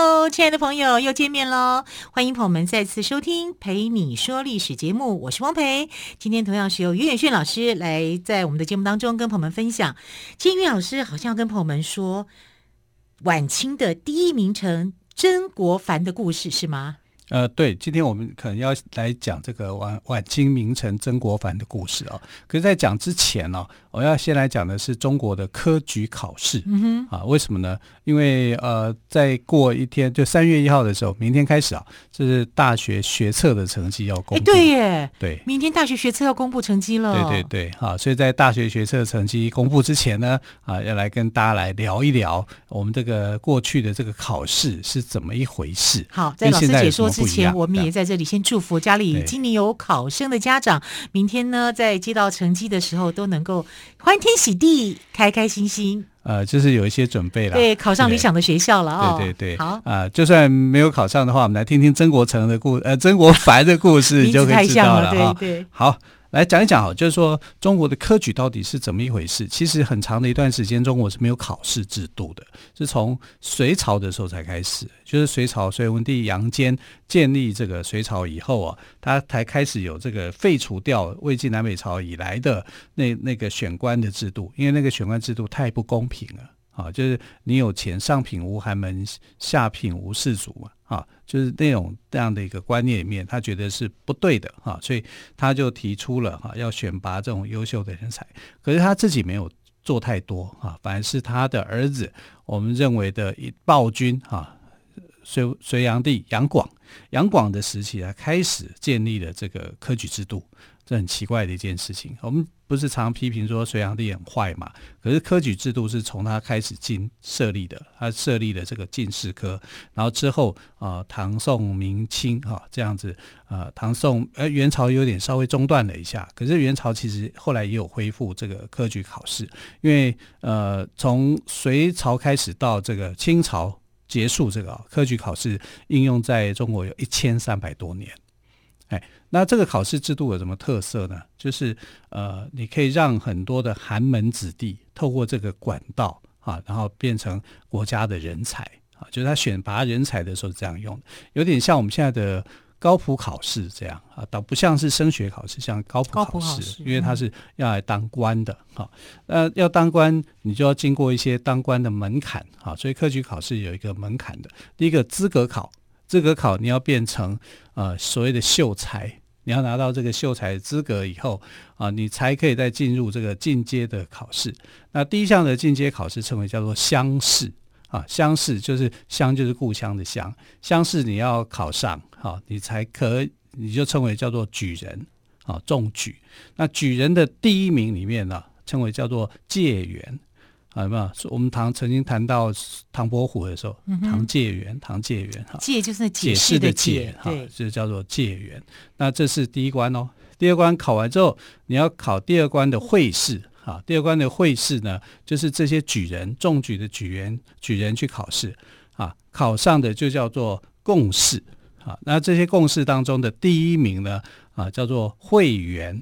Hello，亲爱的朋友，又见面喽！欢迎朋友们再次收听《陪你说历史》节目，我是汪培。今天同样是由于远炫老师来在我们的节目当中跟朋友们分享。今天于老师好像要跟朋友们说晚清的第一名臣曾国藩的故事，是吗？呃，对，今天我们可能要来讲这个晚晚清名臣曾国藩的故事哦。可是，在讲之前呢、哦，我要先来讲的是中国的科举考试。嗯哼，啊，为什么呢？因为呃，再过一天，就三月一号的时候，明天开始啊，这是大学学测的成绩要公布。对耶，对，明天大学学测要公布成绩了。对对对，好、啊，所以在大学学测成绩公布之前呢，啊，要来跟大家来聊一聊我们这个过去的这个考试是怎么一回事。好，在老师解说之前，我们也在这里先祝福家里今年有考生的家长，明天呢在接到成绩的时候都能够欢天喜地、开开心心。呃，就是有一些准备了，对，考上理想的学校了啊、哦！对对对，好啊、呃，就算没有考上的话，我们来听听曾国成的故，呃，曾国藩的故事，你就可以知道了哈。对对，好。来讲一讲哈，就是说中国的科举到底是怎么一回事？其实很长的一段时间，中国是没有考试制度的，是从隋朝的时候才开始。就是隋朝隋文帝杨坚建立这个隋朝以后啊，他才开始有这个废除掉魏晋南北朝以来的那那个选官的制度，因为那个选官制度太不公平了啊！就是你有钱，上品无寒门，下品无士族嘛。就是那种这样的一个观念里面，他觉得是不对的哈，所以他就提出了哈，要选拔这种优秀的人才。可是他自己没有做太多哈，反而是他的儿子，我们认为的一暴君哈，隋隋炀帝杨广，杨广的时期啊，开始建立了这个科举制度。这很奇怪的一件事情。我们不是常批评说隋炀帝很坏嘛？可是科举制度是从他开始进设立的，他设立了这个进士科，然后之后啊、呃，唐宋明清哈、这样子、呃，唐宋呃元朝有点稍微中断了一下，可是元朝其实后来也有恢复这个科举考试，因为呃从隋朝开始到这个清朝结束，这个科举考试应用在中国有一千三百多年。哎，那这个考试制度有什么特色呢？就是呃，你可以让很多的寒门子弟透过这个管道啊，然后变成国家的人才啊。就是他选拔人才的时候这样用，有点像我们现在的高普考试这样啊，倒不像是升学考试，像高普考试，因为他是要来当官的哈。那、啊、要当官，你就要经过一些当官的门槛啊。所以科举考试有一个门槛的，第一个资格考。资格考，你要变成呃所谓的秀才，你要拿到这个秀才资格以后啊，你才可以再进入这个进阶的考试。那第一项的进阶考试称为叫做乡试啊，乡试就是乡就是故乡的乡，乡试你要考上啊，你才可，你就称为叫做举人啊，中举。那举人的第一名里面呢，称为叫做解元。啊，有没有？我们唐曾经谈到唐伯虎的时候，嗯、唐解元，唐解元哈，解就是解释的解哈，就叫做解元。那这是第一关哦。第二关考完之后，你要考第二关的会试啊。第二关的会试呢，就是这些举人中举的举人举人去考试啊，考上的就叫做贡士啊。那这些贡士当中的第一名呢啊，叫做会员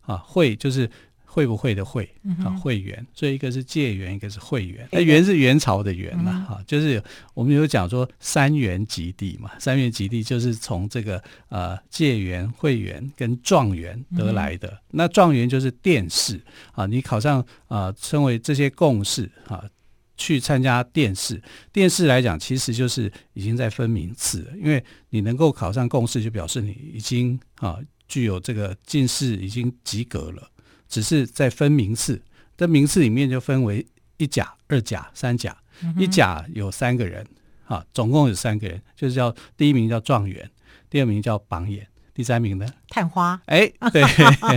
啊，会就是。会不会的会啊，会员，所以一个是借元，一个是会员。那元是元朝的元嘛，哈、嗯，就是我们有讲说三元及第嘛，三元及第就是从这个呃借元、会员跟状元得来的。嗯、那状元就是殿试啊，你考上啊，称为这些贡士啊，去参加殿试。殿试来讲，其实就是已经在分名次了，因为你能够考上贡试，就表示你已经啊具有这个进士已经及格了。只是在分名次，这名次里面就分为一甲、二甲、三甲。嗯、一甲有三个人，啊，总共有三个人，就是叫第一名叫状元，第二名叫榜眼，第三名呢？探花。哎，对，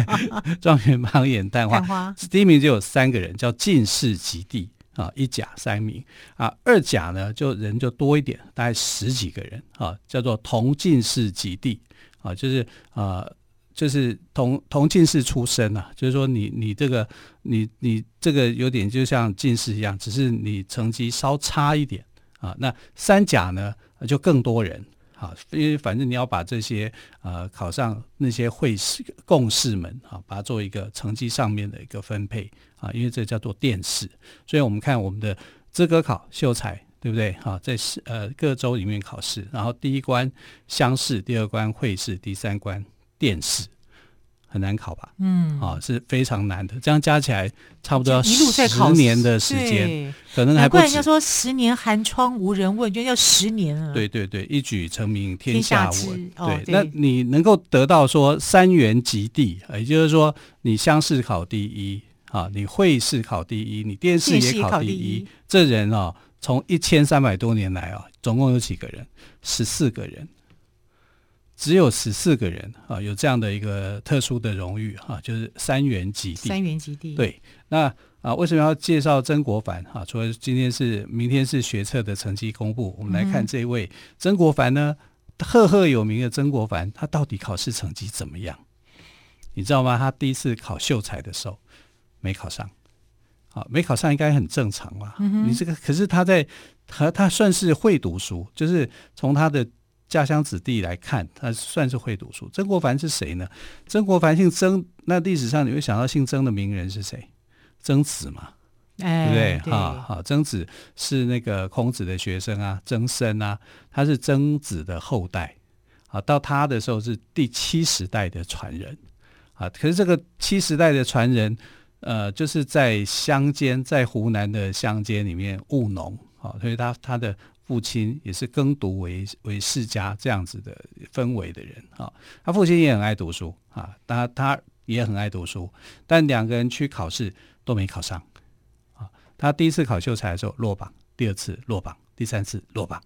状元、榜眼、探花。探花。第一名就有三个人，叫进士及第啊，一甲三名啊，二甲呢就人就多一点，大概十几个人啊，叫做同进士及第啊，就是啊。就是同同进士出身啊，就是说你你这个你你这个有点就像进士一样，只是你成绩稍差一点啊。那三甲呢就更多人啊，因为反正你要把这些呃考上那些会试贡士们啊，把它做一个成绩上面的一个分配啊，因为这叫做殿试。所以我们看我们的资格考秀才。对不对？好，在呃各州里面考试，然后第一关乡试，第二关会试，第三关殿试，很难考吧？嗯，啊，是非常难的。这样加起来差不多要十年的时间，可能还不止。难怪人家说十年寒窗无人问，就要十年了。对对对，一举成名天下闻。对，哦、对，那你能够得到说三元及第，也就是说你乡试考第一，啊，你会试考第一，你电视也考第一，第一这人啊。从一千三百多年来啊，总共有几个人？十四个人，只有十四个人啊，有这样的一个特殊的荣誉哈，就是三元及第。三元及第。对，那啊，为什么要介绍曾国藩哈？除了今天是、明天是学测的成绩公布，我们来看这一位曾国藩呢，赫赫有名的曾国藩，他到底考试成绩怎么样？你知道吗？他第一次考秀才的时候没考上。啊，没考上应该很正常吧？嗯、你这个可是他在和他算是会读书，就是从他的家乡子弟来看，他算是会读书。曾国藩是谁呢？曾国藩姓曾，那历史上你会想到姓曾的名人是谁？曾子嘛，哎、对不对？对啊，好，曾子是那个孔子的学生啊，曾参啊，他是曾子的后代啊。到他的时候是第七十代的传人啊。可是这个七十代的传人。呃，就是在乡间，在湖南的乡间里面务农，啊，所以他他的父亲也是耕读为为世家这样子的氛围的人啊。他父亲也很爱读书啊，他他也很爱读书，但两个人去考试都没考上啊。他第一次考秀才的时候落榜，第二次落榜，第三次落榜，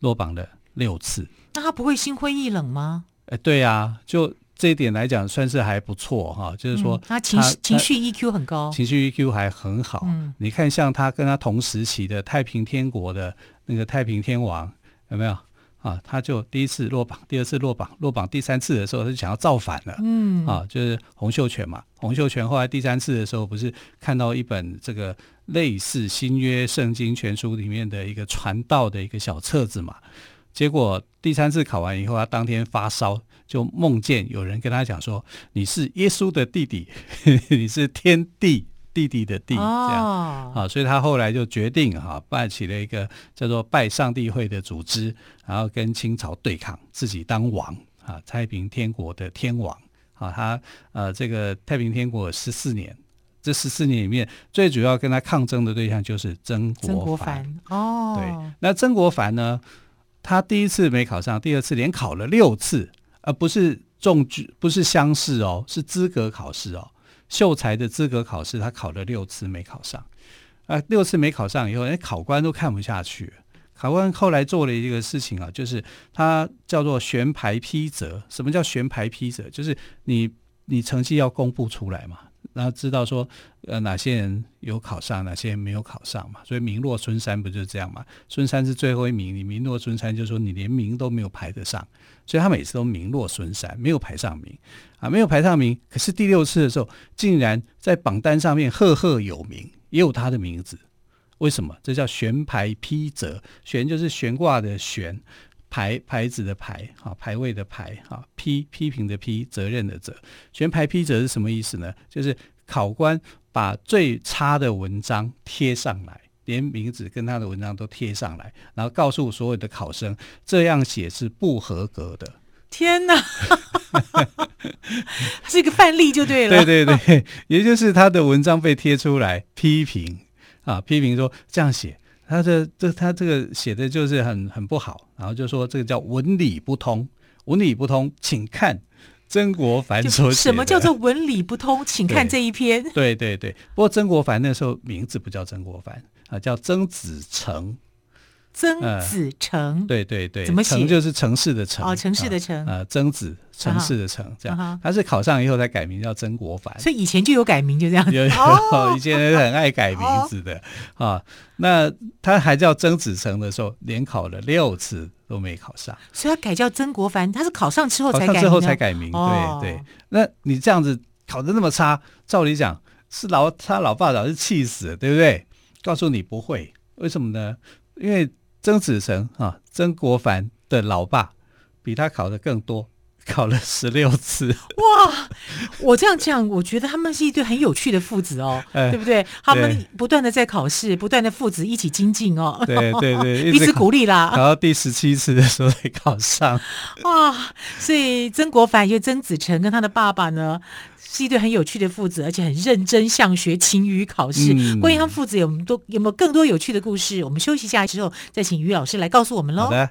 落榜了六次。那他不会心灰意冷吗？哎，对呀、啊，就。这一点来讲，算是还不错哈，就是说、嗯、他情绪情绪 EQ 很高，情绪 EQ 还很好。嗯，你看，像他跟他同时期的太平天国的那个太平天王有没有啊？他就第一次落榜，第二次落榜，落榜第三次的时候，他就想要造反了。嗯，啊，就是洪秀全嘛。洪秀全后来第三次的时候，不是看到一本这个类似新约圣经全书里面的一个传道的一个小册子嘛？结果第三次考完以后，他当天发烧。就梦见有人跟他讲说：“你是耶稣的弟弟，你是天帝弟弟的弟，这样啊。”所以他后来就决定哈，办起了一个叫做拜上帝会的组织，然后跟清朝对抗，自己当王啊，太平天国的天王啊。他呃，这个太平天国十四年，这十四年里面最主要跟他抗争的对象就是曾国藩。曾国藩哦，对，那曾国藩呢，他第一次没考上，第二次连考了六次。而不是中举，不是乡试哦，是资格考试哦。秀才的资格考试，他考了六次没考上，啊、六次没考上以后，连考官都看不下去。考官后来做了一个事情啊，就是他叫做悬牌批择。什么叫悬牌批择？就是你你成绩要公布出来嘛。然后知道说，呃，哪些人有考上，哪些人没有考上嘛？所以名落孙山不就是这样嘛？孙山是最后一名，你名落孙山，就是说你连名都没有排得上，所以他每次都名落孙山，没有排上名啊，没有排上名。可是第六次的时候，竟然在榜单上面赫赫有名，也有他的名字。为什么？这叫悬牌批择，悬就是悬挂的悬。牌牌子的牌，哈，牌位的牌，哈，批批评的批，责任的责，悬牌批责是什么意思呢？就是考官把最差的文章贴上来，连名字跟他的文章都贴上来，然后告诉所有的考生，这样写是不合格的。天哪，是一个范例就对了。对对对，也就是他的文章被贴出来批评啊，批评说这样写。他的这他这个写的就是很很不好，然后就说这个叫文理不通，文理不通，请看曾国藩所写。什么叫做文理不通？请看这一篇。对对对，不过曾国藩那时候名字不叫曾国藩啊，叫曾子成。曾子成、呃，对对对，怎么写？成就是城市的城，哦，城市的城，呃，曾子，城市的城，这样。他是考上以后才改名叫曾国藩，所以以前就有改名，就这样。有，有，以前很爱改名字的啊。那他还叫曾子成的时候，连考了六次都没考上，所以他改叫曾国藩，他是考上之后才改名，之后才改名。哦、对对，那你这样子考的那么差，照理讲是老他老爸早是气死了，对不对？告诉你不会，为什么呢？因为曾子成啊，曾国藩的老爸比他考的更多。考了十六次哇！我这样讲，我觉得他们是一对很有趣的父子哦，欸、对不对？他们不断的在考试，不断的父子一起精进哦，对对对，彼此 鼓励啦。考到第十七次的时候才考上 哇！所以曾国藩就曾子成跟他的爸爸呢，是一对很有趣的父子，而且很认真向学，勤于考试。嗯、关于他们父子有多有没有更多有趣的故事？我们休息一下之后再请于老师来告诉我们喽。好的。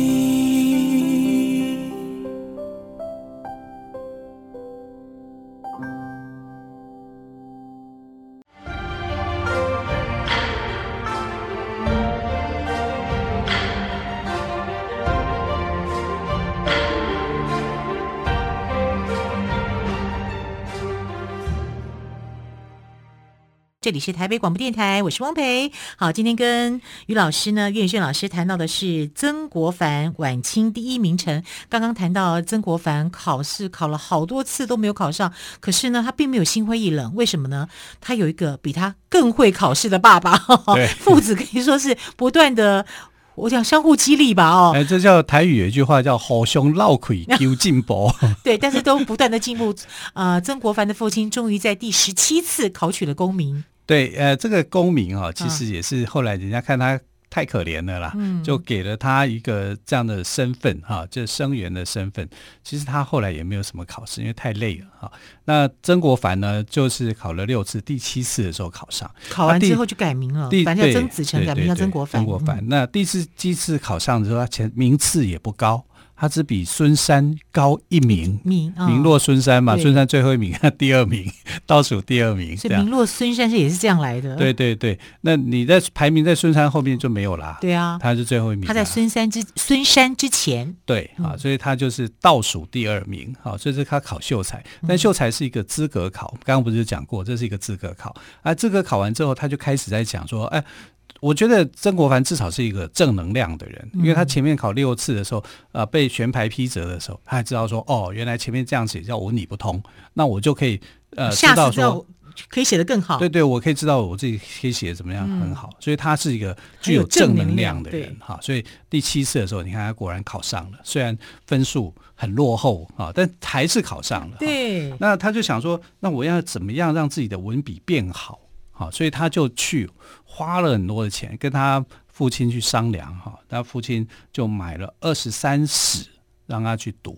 这里是台北广播电台，我是汪培。好，今天跟于老师呢，岳远炫老师谈到的是曾国藩晚清第一名臣。刚刚谈到曾国藩考试考了好多次都没有考上，可是呢，他并没有心灰意冷。为什么呢？他有一个比他更会考试的爸爸，父子可以说是不断的，我讲相互激励吧。哦，哎，这叫台语有一句话叫“好熊闹亏，求进步”。对，但是都不断的进步。呃，曾国藩的父亲终于在第十七次考取了功名。对，呃，这个功名啊，其实也是后来人家看他太可怜了啦，嗯、就给了他一个这样的身份哈、啊，就是生员的身份。其实他后来也没有什么考试，因为太累了哈、啊。那曾国藩呢，就是考了六次，第七次的时候考上，考完之后就改名了，第反正叫曾子成，改名叫曾国藩。曾国藩，那第四第一次考上之后，他前名次也不高。他只比孙山高一名，名名落孙山嘛，孙山最后一名，第二名，倒数第二名。所以名落孙山是也是这样来的。对对对，那你在排名在孙山后面就没有啦。对啊，他是最后一名。他在孙山之孙山之前。对啊，所以他就是倒数第二名。好，所以是他考秀才，但秀才是一个资格考，刚刚不是讲过，这是一个资格考啊。资格考完之后，他就开始在讲说，哎。我觉得曾国藩至少是一个正能量的人，因为他前面考六次的时候，呃，被全排批折的时候，他还知道说，哦，原来前面这样写叫我理不通，那我就可以呃知道说可以写得更好。对对，我可以知道我自己可以写得怎么样很好，所以他是一个具有正能量的人哈。所以第七次的时候，你看他果然考上了，虽然分数很落后啊，但还是考上了。对，那他就想说，那我要怎么样让自己的文笔变好？好，所以他就去花了很多的钱，跟他父亲去商量哈，他父亲就买了二十三史让他去读。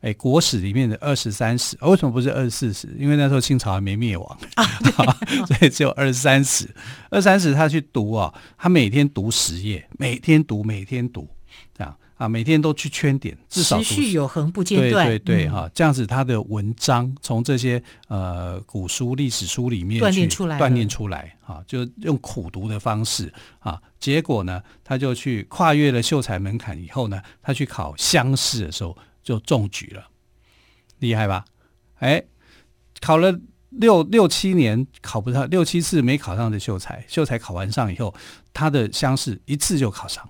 哎，国史里面的二十三史，为什么不是二十四史？因为那时候清朝还没灭亡啊，所以只有二十三史。二十三史他去读啊，他每天读十页，每天读，每天读，这样。啊，每天都去圈点，至少持续有恒不间断。对对对，哈、嗯，这样子他的文章从这些呃古书、历史书里面锻炼出来，锻炼出来，哈，就用苦读的方式啊。结果呢，他就去跨越了秀才门槛以后呢，他去考乡试的时候就中举了，厉害吧？哎，考了六六七年考不上，六七次没考上的秀才，秀才考完上以后，他的乡试一次就考上。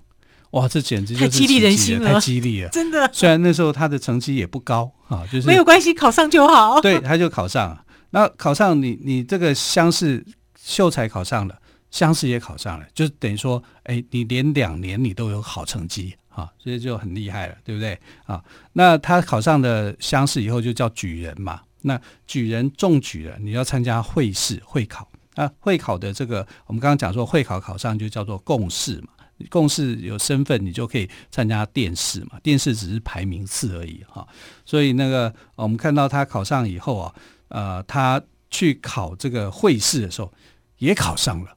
哇，这简直就是太激励人心了，太激励了，真的。虽然那时候他的成绩也不高啊，就是 没有关系，考上就好。对，他就考上了。那考上你，你这个乡试秀才考上了，乡试也考上了，就等于说，哎，你连两年你都有好成绩啊，所以就很厉害了，对不对啊？那他考上的乡试以后就叫举人嘛。那举人中举了，你要参加会试会考啊。会考的这个，我们刚刚讲说会考考上就叫做贡士嘛。贡士有身份，你就可以参加殿试嘛。殿试只是排名次而已哈。所以那个我们看到他考上以后啊，呃，他去考这个会试的时候也考上了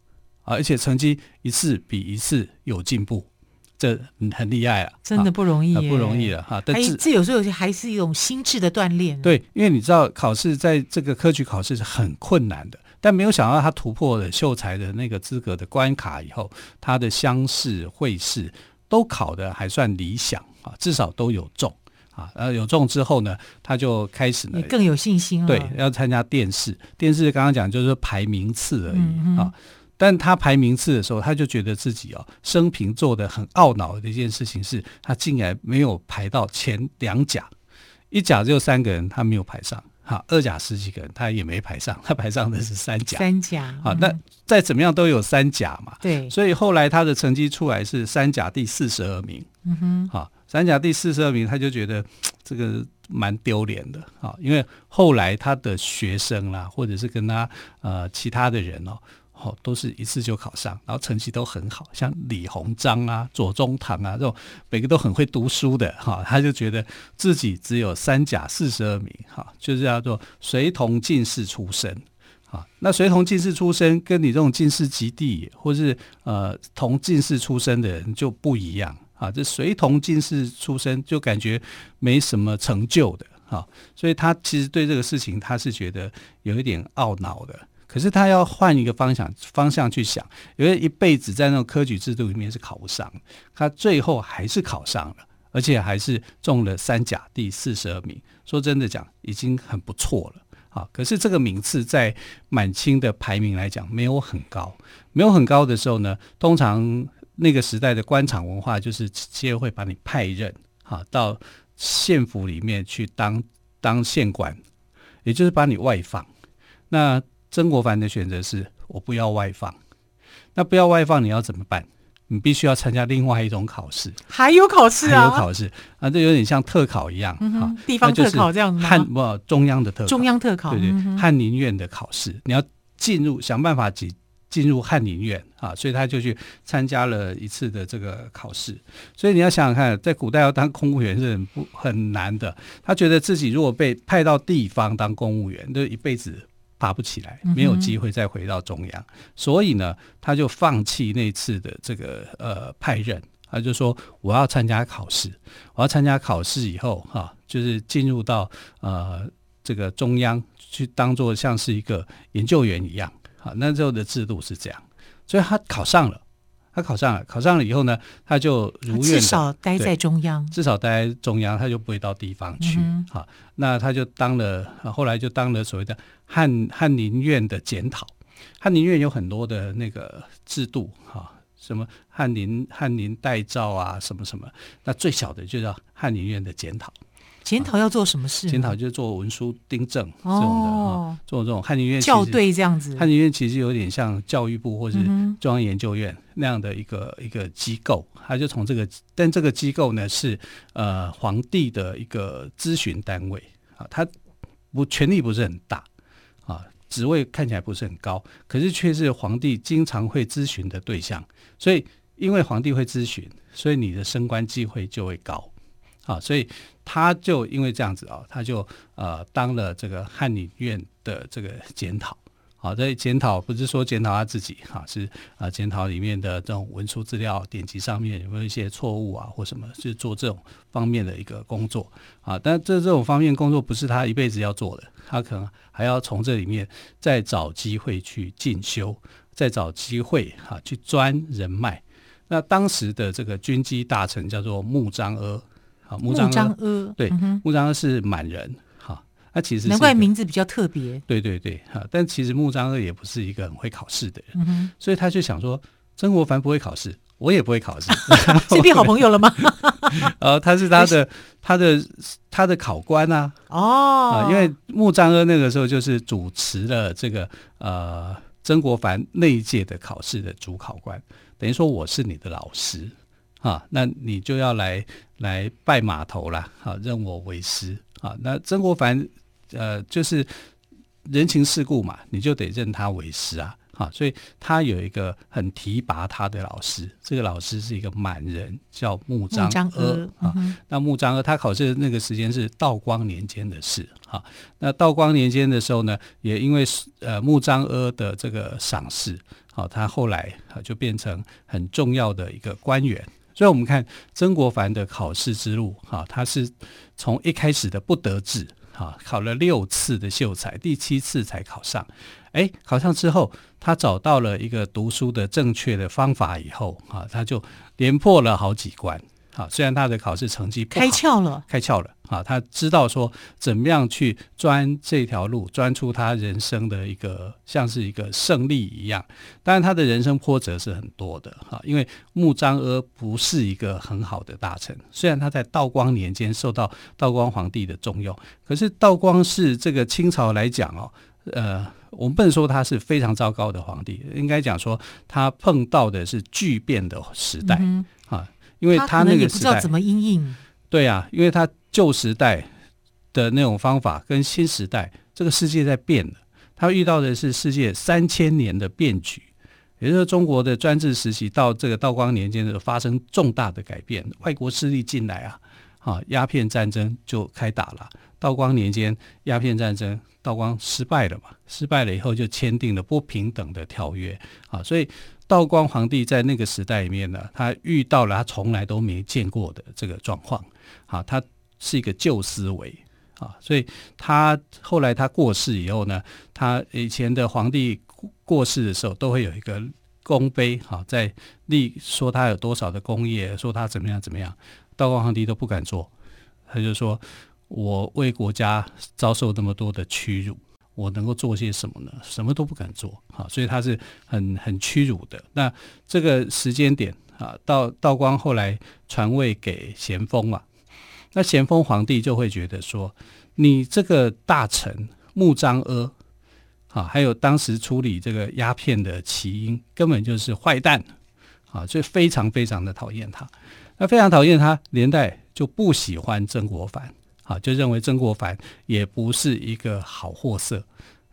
啊，而且成绩一次比一次有进步。这很厉害了，真的不容易，不容易了哈。但是这有时候还是一种心智的锻炼。对，因为你知道考试在这个科举考试是很困难的，但没有想到他突破了秀才的那个资格的关卡以后，他的乡试、会试都考得还算理想啊，至少都有中啊。然后有中之后呢，他就开始呢更有信心了。对，要参加殿试，殿试刚刚讲就是排名次而已、嗯、啊。但他排名次的时候，他就觉得自己哦，生平做的很懊恼的一件事情是，他竟然没有排到前两甲，一甲只有三个人，他没有排上，哈，二甲十几个人，他也没排上，他排上的是三甲，三甲，好，那再怎么样都有三甲嘛，对，所以后来他的成绩出来是三甲第四十二名，嗯哼，好，三甲第四十二名，他就觉得这个蛮丢脸的，啊，因为后来他的学生啦，或者是跟他呃其他的人哦。哦，都是一次就考上，然后成绩都很好，像李鸿章啊、左宗棠啊这种，每个都很会读书的哈，他就觉得自己只有三甲四十二名哈，就是叫做随同进士出身啊。那随同进士出身，跟你这种进士及第，或是呃同进士出身的人就不一样啊。这随同进士出身，就感觉没什么成就的哈，所以他其实对这个事情，他是觉得有一点懊恼的。可是他要换一个方向方向去想，因为一辈子在那种科举制度里面是考不上，他最后还是考上了，而且还是中了三甲第四十二名。说真的讲，已经很不错了啊。可是这个名次在满清的排名来讲没有很高，没有很高的时候呢，通常那个时代的官场文化就是直接会把你派任啊到县府里面去当当县官，也就是把你外放。那曾国藩的选择是我不要外放，那不要外放，你要怎么办？你必须要参加另外一种考试，还有考试啊，还有考试啊，这有点像特考一样啊、嗯，地方特考这样子汉不中央的特考，中央特考，对对，嗯、翰林院的考试，你要进入，想办法进进入翰林院啊，所以他就去参加了一次的这个考试。所以你要想想看，在古代要当公务员是很不很难的。他觉得自己如果被派到地方当公务员，就一辈子。爬不起来，没有机会再回到中央，嗯，所以呢，他就放弃那次的这个呃派任，他就说我要参加考试，我要参加考试以后哈，就是进入到呃这个中央去当做像是一个研究员一样，好，那时候的制度是这样，所以他考上了。他考上了，考上了以后呢，他就如愿至少待在中央，至少待在中央，他就不会到地方去。好、嗯，那他就当了，后来就当了所谓的翰翰林院的检讨。翰林院有很多的那个制度，哈，什么翰林翰林待造啊，什么什么。那最小的就叫翰林院的检讨。检讨要做什么事？检讨就是做文书订正这种的哦，做这种翰林院校对这样子。翰林院其实有点像教育部或是中央研究院那样的一个、嗯、一个机构，他就从这个，但这个机构呢是呃皇帝的一个咨询单位啊，他不权力不是很大啊，职位看起来不是很高，可是却是皇帝经常会咨询的对象，所以因为皇帝会咨询，所以你的升官机会就会高。啊，所以他就因为这样子啊，他就呃当了这个翰林院的这个检讨。好，这检讨不是说检讨他自己哈，是啊检讨里面的这种文书资料典籍上面有没有一些错误啊或什么，是做这种方面的一个工作啊。但这这种方面工作不是他一辈子要做的，他可能还要从这里面再找机会去进修，再找机会哈去钻人脉。那当时的这个军机大臣叫做穆彰阿。好，穆彰阿，对，穆彰阿是满人，哈，他其实难怪名字比较特别，对对对，哈，但其实穆彰阿也不是一个很会考试的人，嗯，所以他就想说，曾国藩不会考试，我也不会考试，这变好朋友了吗？呃，他是他的他的他的考官啊，哦，因为穆彰阿那个时候就是主持了这个呃曾国藩那一届的考试的主考官，等于说我是你的老师。啊，那你就要来来拜码头了，好，认我为师啊。那曾国藩，呃，就是人情世故嘛，你就得认他为师啊。好，所以他有一个很提拔他的老师，这个老师是一个满人，叫穆彰阿啊。那穆彰阿他考试的那个时间是道光年间的事。哈，那道光年间的时候呢，也因为呃穆彰阿的这个赏识，好，他后来啊就变成很重要的一个官员。所以我们看曾国藩的考试之路，哈，他是从一开始的不得志，哈，考了六次的秀才，第七次才考上。哎，考上之后，他找到了一个读书的正确的方法以后，哈，他就连破了好几关。好，虽然他的考试成绩开窍了，开窍了啊！他知道说怎么样去钻这条路，钻出他人生的一个像是一个胜利一样。当然，他的人生波折是很多的哈，因为穆彰阿不是一个很好的大臣。虽然他在道光年间受到道光皇帝的重用，可是道光是这个清朝来讲哦，呃，我们不能说他是非常糟糕的皇帝，应该讲说他碰到的是巨变的时代。嗯因为他那个时代，不知道怎么因应，对呀、啊，因为他旧时代的那种方法跟新时代，这个世界在变了。他遇到的是世界三千年的变局，也就是说，中国的专制时期到这个道光年间的时候发生重大的改变，外国势力进来啊，啊，鸦片战争就开打了。道光年间，鸦片战争，道光失败了嘛，失败了以后就签订了不平等的条约。啊，所以。道光皇帝在那个时代里面呢，他遇到了他从来都没见过的这个状况，啊，他是一个旧思维。啊，所以他后来他过世以后呢，他以前的皇帝过世的时候都会有一个功碑，哈，在立说他有多少的功业，说他怎么样怎么样，道光皇帝都不敢做，他就说我为国家遭受那么多的屈辱。我能够做些什么呢？什么都不敢做，好，所以他是很很屈辱的。那这个时间点啊，道道光后来传位给咸丰嘛，那咸丰皇帝就会觉得说，你这个大臣穆彰阿，啊，还有当时处理这个鸦片的奇英，根本就是坏蛋，啊，所以非常非常的讨厌他，那非常讨厌他，连带就不喜欢曾国藩。好，就认为曾国藩也不是一个好货色，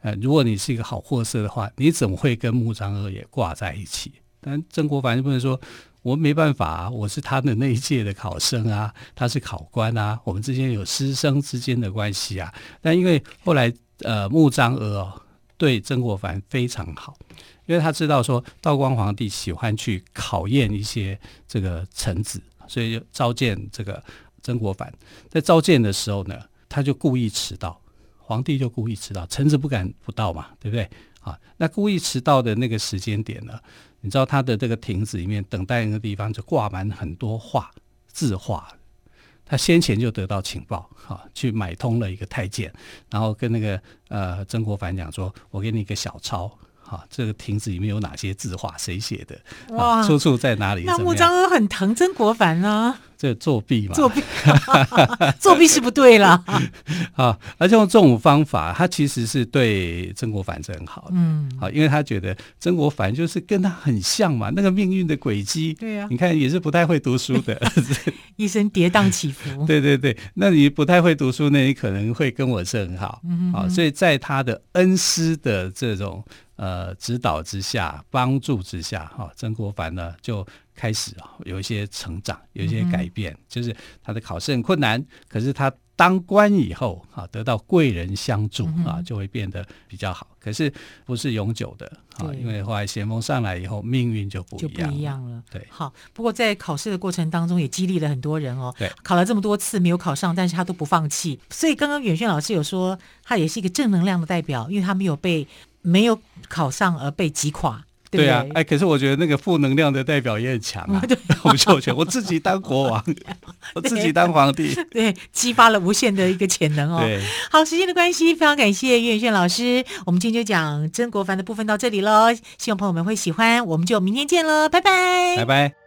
呃，如果你是一个好货色的话，你怎么会跟穆彰阿也挂在一起？但曾国藩就不能说，我没办法，我是他的那一届的考生啊，他是考官啊，我们之间有师生之间的关系啊。但因为后来呃，穆彰阿哦对曾国藩非常好，因为他知道说道光皇帝喜欢去考验一些这个臣子，所以就召见这个。曾国藩在召见的时候呢，他就故意迟到，皇帝就故意迟到，臣子不敢不到嘛，对不对？啊，那故意迟到的那个时间点呢，你知道他的这个亭子里面等待那个地方就挂满很多画字画，他先前就得到情报，哈，去买通了一个太监，然后跟那个呃曾国藩讲说，我给你一个小抄。啊，这个亭子里面有哪些字画？谁写的？哇，出处在哪里？那穆彰阿很疼曾国藩呢？这作弊嘛？作弊，作弊是不对了。啊，而且用这种方法，他其实是对曾国藩是很好的。嗯，好，因为他觉得曾国藩就是跟他很像嘛，那个命运的轨迹。对呀，你看也是不太会读书的，一生跌宕起伏。对对对，那你不太会读书，那你可能会跟我是很好。嗯，好，所以在他的恩师的这种。呃，指导之下，帮助之下，哈、哦，曾国藩呢就开始啊有一些成长，有一些改变。嗯、就是他的考试很困难，可是他当官以后啊，得到贵人相助啊，就会变得比较好。可是不是永久的啊，因为后来咸丰上来以后，命运就不一样，就不一样了。对，好。不过在考试的过程当中，也激励了很多人哦。对，考了这么多次没有考上，但是他都不放弃。所以刚刚远炫老师有说，他也是一个正能量的代表，因为他没有被。没有考上而被击垮，对，对啊，哎，可是我觉得那个负能量的代表也很强啊。洪秀全，我自己当国王，我自己当皇帝，对，激发了无限的一个潜能哦。对，好，时间的关系，非常感谢岳远炫老师，我们今天就讲曾国藩的部分到这里喽，希望朋友们会喜欢，我们就明天见喽，拜拜，拜拜。